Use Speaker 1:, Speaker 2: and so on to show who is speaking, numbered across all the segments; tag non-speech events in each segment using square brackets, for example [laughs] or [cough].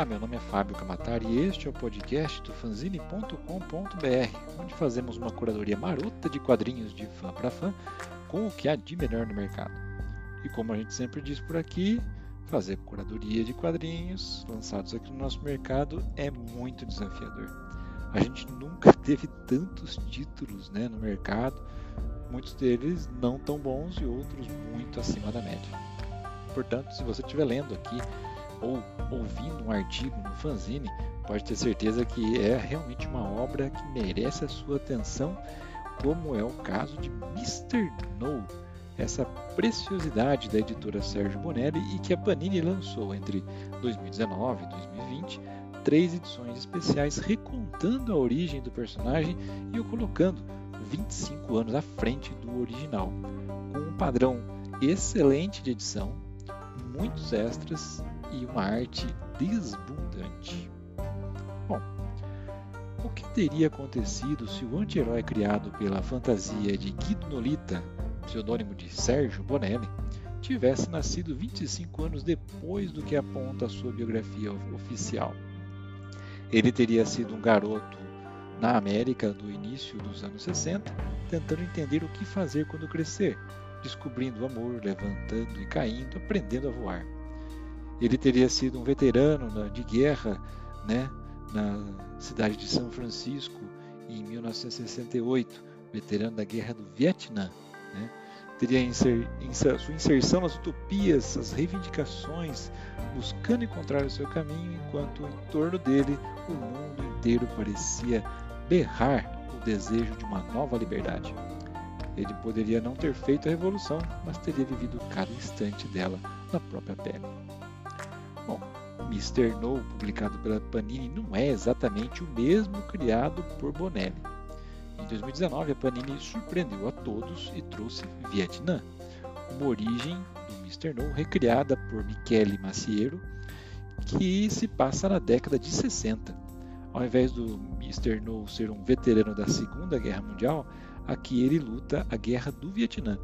Speaker 1: Olá, meu nome é Fábio Camatari e este é o podcast do fanzine.com.br, onde fazemos uma curadoria marota de quadrinhos de fã para fã com o que há de melhor no mercado. E como a gente sempre diz por aqui, fazer curadoria de quadrinhos lançados aqui no nosso mercado é muito desafiador. A gente nunca [laughs] teve tantos títulos né, no mercado, muitos deles não tão bons e outros muito acima da média. Portanto, se você estiver lendo aqui ou ouvindo um artigo no fanzine, pode ter certeza que é realmente uma obra que merece a sua atenção, como é o caso de Mr. No, essa preciosidade da editora Sérgio Bonelli e que a Panini lançou entre 2019 e 2020 três edições especiais recontando a origem do personagem e o colocando 25 anos à frente do original, com um padrão excelente de edição, muitos extras e uma arte desbundante. Bom, o que teria acontecido se o anti-herói criado pela fantasia de Guido Nolita, pseudônimo de Sérgio Bonelli, tivesse nascido 25 anos depois do que aponta a sua biografia oficial? Ele teria sido um garoto na América do início dos anos 60, tentando entender o que fazer quando crescer, descobrindo o amor, levantando e caindo, aprendendo a voar. Ele teria sido um veterano de guerra né, na cidade de São Francisco em 1968, veterano da guerra do Vietnã. Né? Teria inser, inser, sua inserção nas utopias, as reivindicações, buscando encontrar o seu caminho, enquanto em torno dele o mundo inteiro parecia berrar o desejo de uma nova liberdade. Ele poderia não ter feito a revolução, mas teria vivido cada instante dela na própria pele. Bom, Mr. No, publicado pela Panini, não é exatamente o mesmo criado por Bonelli. Em 2019, a Panini surpreendeu a todos e trouxe Vietnã, uma origem do Mr. No recriada por Michele Maciero, que se passa na década de 60. Ao invés do Mr. No ser um veterano da Segunda Guerra Mundial, aqui ele luta a Guerra do Vietnã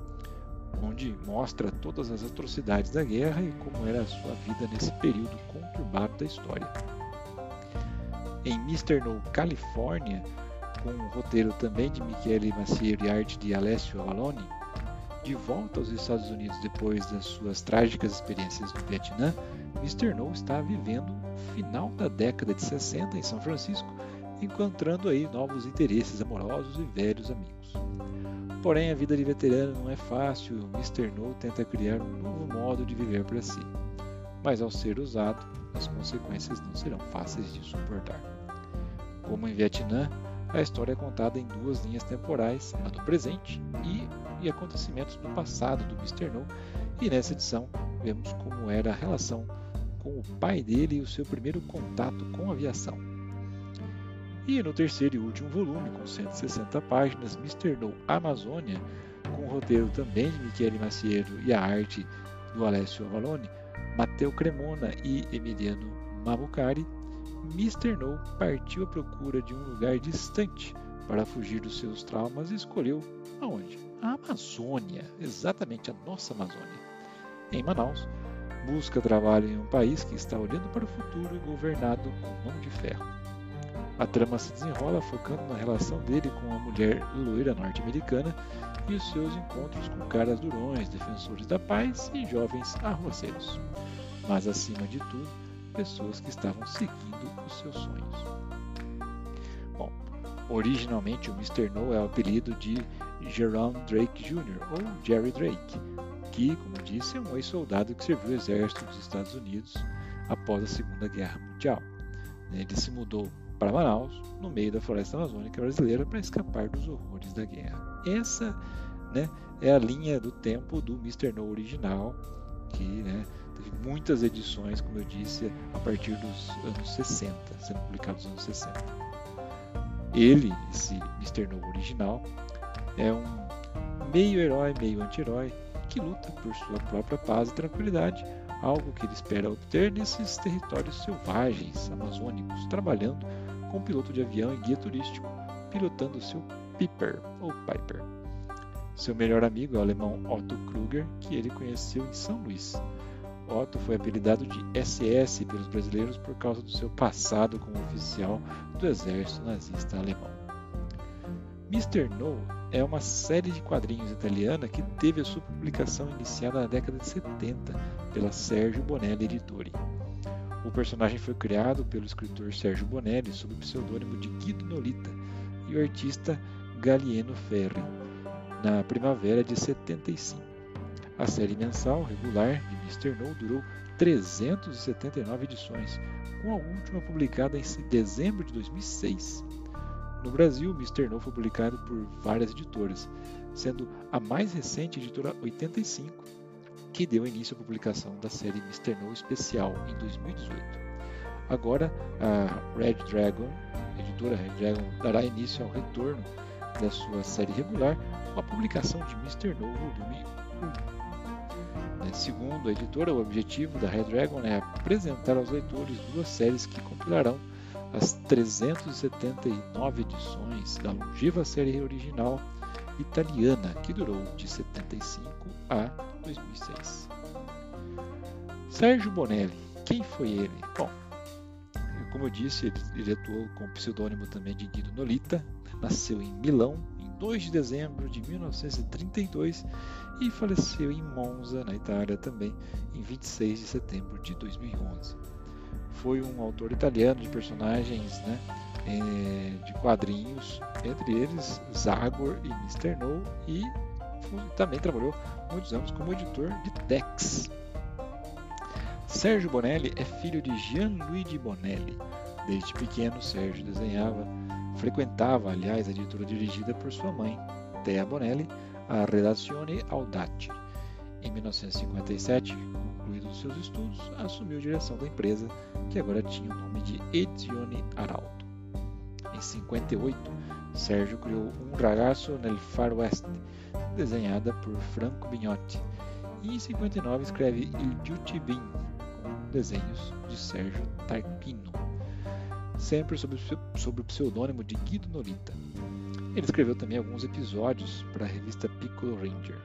Speaker 1: onde mostra todas as atrocidades da guerra e como era a sua vida nesse período conturbado da história. Em Mr. No California, com um roteiro também de Michele Maciero e arte de Alessio Avalone, de volta aos Estados Unidos depois das suas trágicas experiências no Vietnã, Mr. No está vivendo o final da década de 60 em São Francisco, encontrando aí novos interesses amorosos e velhos amigos. Porém, a vida de veterano não é fácil. Mr. No tenta criar um novo modo de viver para si. Mas ao ser usado, as consequências não serão fáceis de suportar. Como em Vietnã, a história é contada em duas linhas temporais, a do presente e, e acontecimentos do passado do Mr. No, e nessa edição vemos como era a relação com o pai dele e o seu primeiro contato com a aviação. E no terceiro e último volume, com 160 páginas, Mr. No Amazônia, com o roteiro também de Michele Maciero e a arte do Alessio Avalone, Matteo Cremona e Emiliano Mamucari, Mr. No partiu à procura de um lugar distante para fugir dos seus traumas e escolheu aonde? A Amazônia, exatamente a nossa Amazônia. Em Manaus, busca trabalho em um país que está olhando para o futuro e governado com mão de ferro. A trama se desenrola focando na relação dele com a mulher loira norte-americana e os seus encontros com caras durões, defensores da paz e jovens arruaceiros. Mas acima de tudo, pessoas que estavam seguindo os seus sonhos. Bom, originalmente o Mr. No é o apelido de Jerome Drake Jr. ou Jerry Drake, que, como disse, é um ex-soldado que serviu o exército dos Estados Unidos após a Segunda Guerra Mundial. Ele se mudou para Manaus, no meio da floresta amazônica brasileira, para escapar dos horrores da guerra. Essa né, é a linha do tempo do Mr. No original, que né, teve muitas edições, como eu disse, a partir dos anos 60, sendo publicado nos anos 60. Ele, esse Mr. No original, é um meio herói, meio anti-herói, que luta por sua própria paz e tranquilidade, algo que ele espera obter nesses territórios selvagens amazônicos, trabalhando com piloto de avião e guia turístico, pilotando seu Piper ou Piper. Seu melhor amigo é o alemão Otto Kruger, que ele conheceu em São Luís. Otto foi apelidado de SS pelos brasileiros por causa do seu passado como oficial do exército nazista alemão. Mr. No é uma série de quadrinhos italiana que teve a sua publicação iniciada na década de 70 pela Sergio Bonelli Editori. O personagem foi criado pelo escritor Sérgio Bonelli sob o pseudônimo de Guido Nolita e o artista Gallieno Ferri, na primavera de 75. A série mensal regular de Mr. No durou 379 edições, com a última publicada em dezembro de 2006. No Brasil, Mr. No foi publicado por várias editoras, sendo a mais recente editora 85, que deu início à publicação da série Mr. No Especial em 2018. Agora, a Red Dragon, a editora Red Dragon, dará início ao retorno da sua série regular com a publicação de Mr. No Volume 1. Né, segundo a editora, o objetivo da Red Dragon é apresentar aos leitores duas séries que compilarão as 379 edições da longeva série original italiana, que durou de 75 a 2006. Sérgio Bonelli, quem foi ele? Bom, como eu disse, ele, ele atuou com o pseudônimo também de Guido Nolita, nasceu em Milão em 2 de dezembro de 1932 e faleceu em Monza, na Itália, também em 26 de setembro de 2011 foi um autor italiano de personagens né, é, de quadrinhos, entre eles Zagor e Mr. No, e também trabalhou muitos anos como editor de Tex. Sérgio Bonelli é filho de Gianluigi Bonelli. Desde pequeno, Sérgio desenhava, frequentava, aliás, a editora dirigida por sua mãe, Thea Bonelli, a Redazione Audace. Em 1957, concluídos seus estudos, assumiu a direção da empresa, que agora tinha o nome de Edizione Arauto. Em 58, Sérgio criou Um Ragazzo nel Far West, desenhada por Franco Bignotti, e em 59 escreve Il Giuti com desenhos de Sérgio Tarquino, sempre sob, sob o pseudônimo de Guido Norita. Ele escreveu também alguns episódios para a revista Piccolo Ranger.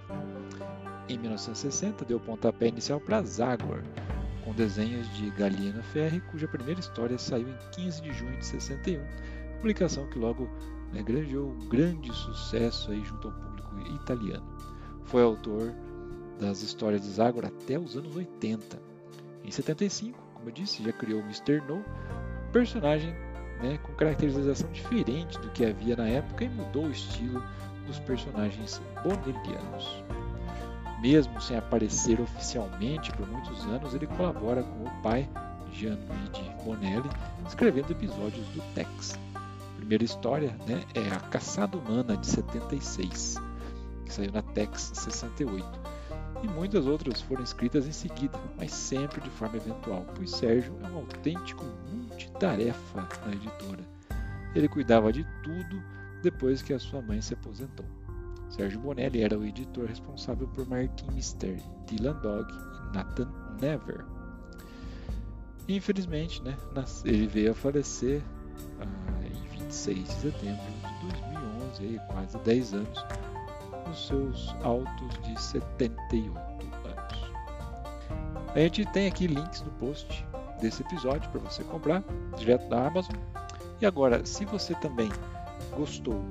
Speaker 1: Em 1960, deu pontapé inicial para Zagor, com desenhos de Galina Ferri, cuja primeira história saiu em 15 de junho de 61, publicação que logo né, um grande sucesso aí junto ao público italiano. Foi autor das histórias de Zagor até os anos 80. Em 75, como eu disse, já criou o Mr. No, personagem né, com caracterização diferente do que havia na época e mudou o estilo dos personagens bonellianos. Mesmo sem aparecer oficialmente por muitos anos, ele colabora com o pai, Gianluigi Bonelli, escrevendo episódios do Tex. Primeira história né, é A Caçada Humana, de 76, que saiu na Tex 68. E muitas outras foram escritas em seguida, mas sempre de forma eventual, pois Sérgio é um autêntico multitarefa na editora. Ele cuidava de tudo depois que a sua mãe se aposentou. Sérgio Bonelli era o editor responsável por Martin Mystery, Dylan Dog e Nathan Never. Infelizmente, né, ele veio a falecer ah, 26 de setembro de 2011, aí, quase 10 anos, nos seus altos de 78 anos. A gente tem aqui links no post desse episódio para você comprar direto da Amazon. E agora, se você também gostou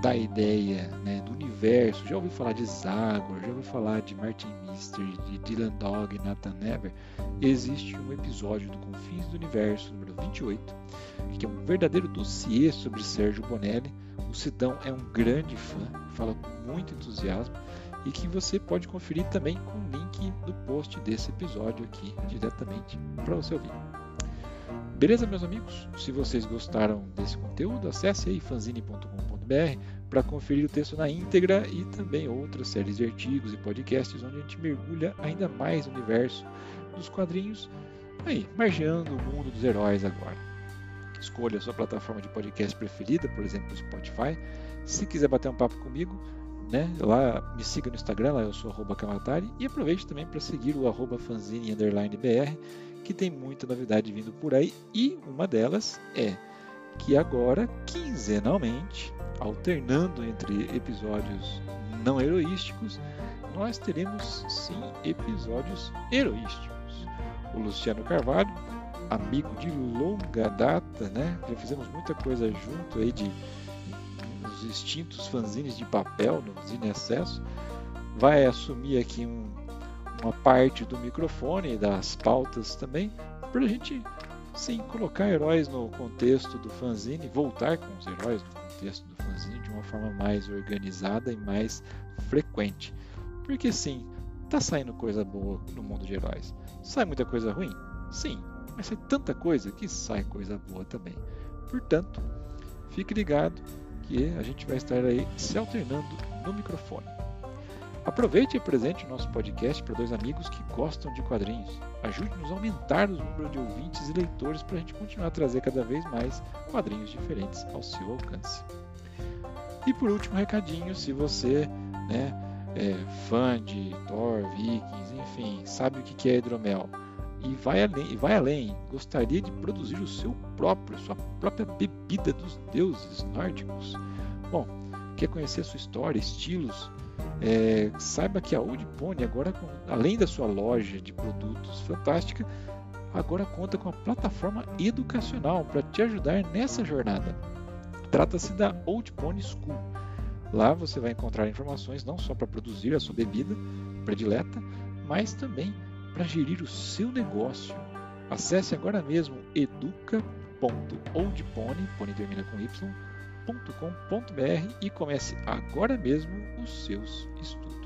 Speaker 1: da ideia né, do universo, já ouviu falar de Zagor, já ouviu falar de Martin De Dylan Dog, Nathan Never, existe um episódio do Confins do Universo, número 28, que é um verdadeiro dossiê sobre Sérgio Bonelli. O Sidão é um grande fã, fala com muito entusiasmo e que você pode conferir também com o link do post desse episódio aqui diretamente para você ouvir. Beleza, meus amigos? Se vocês gostaram desse conteúdo, acesse aí fanzine.com.br para conferir o texto na íntegra e também outras séries de artigos e podcasts onde a gente mergulha ainda mais no universo dos quadrinhos, aí, margeando o mundo dos heróis agora. Escolha a sua plataforma de podcast preferida, por exemplo, o Spotify. Se quiser bater um papo comigo, né, lá me siga no Instagram, lá eu sou arroba Kamatari, e aproveite também para seguir o arroba fanzine_br que tem muita novidade vindo por aí e uma delas é que agora, quinzenalmente, alternando entre episódios não heroísticos, nós teremos sim episódios heroísticos. o Luciano Carvalho, amigo de longa data, né? Já fizemos muita coisa junto aí de os extintos fanzines de papel no Zine Acesso. Vai assumir aqui um, uma parte do microfone e das pautas também, para a gente sim colocar heróis no contexto do fanzine, voltar com os heróis no contexto de uma forma mais organizada e mais frequente. Porque sim, tá saindo coisa boa no mundo de heróis. Sai muita coisa ruim? Sim, mas sai tanta coisa que sai coisa boa também. Portanto, fique ligado que a gente vai estar aí se alternando no microfone. Aproveite e apresente o nosso podcast para dois amigos que gostam de quadrinhos. Ajude-nos a aumentar o número de ouvintes e leitores para a gente continuar a trazer cada vez mais quadrinhos diferentes ao seu alcance. E por último, recadinho: se você né, é fã de Thor, Vikings, enfim, sabe o que é hidromel e vai além, e vai além, gostaria de produzir o seu próprio, sua própria bebida dos deuses nórdicos. Bom, quer conhecer a sua história, estilos, é, saiba que a Old Pony, agora, além da sua loja de produtos fantástica, agora conta com uma plataforma educacional para te ajudar nessa jornada. Trata-se da Old Pony School. Lá você vai encontrar informações não só para produzir a sua bebida predileta, mas também para gerir o seu negócio. Acesse agora mesmo educa.oldpony, pony termina com y, e comece agora mesmo os seus estudos.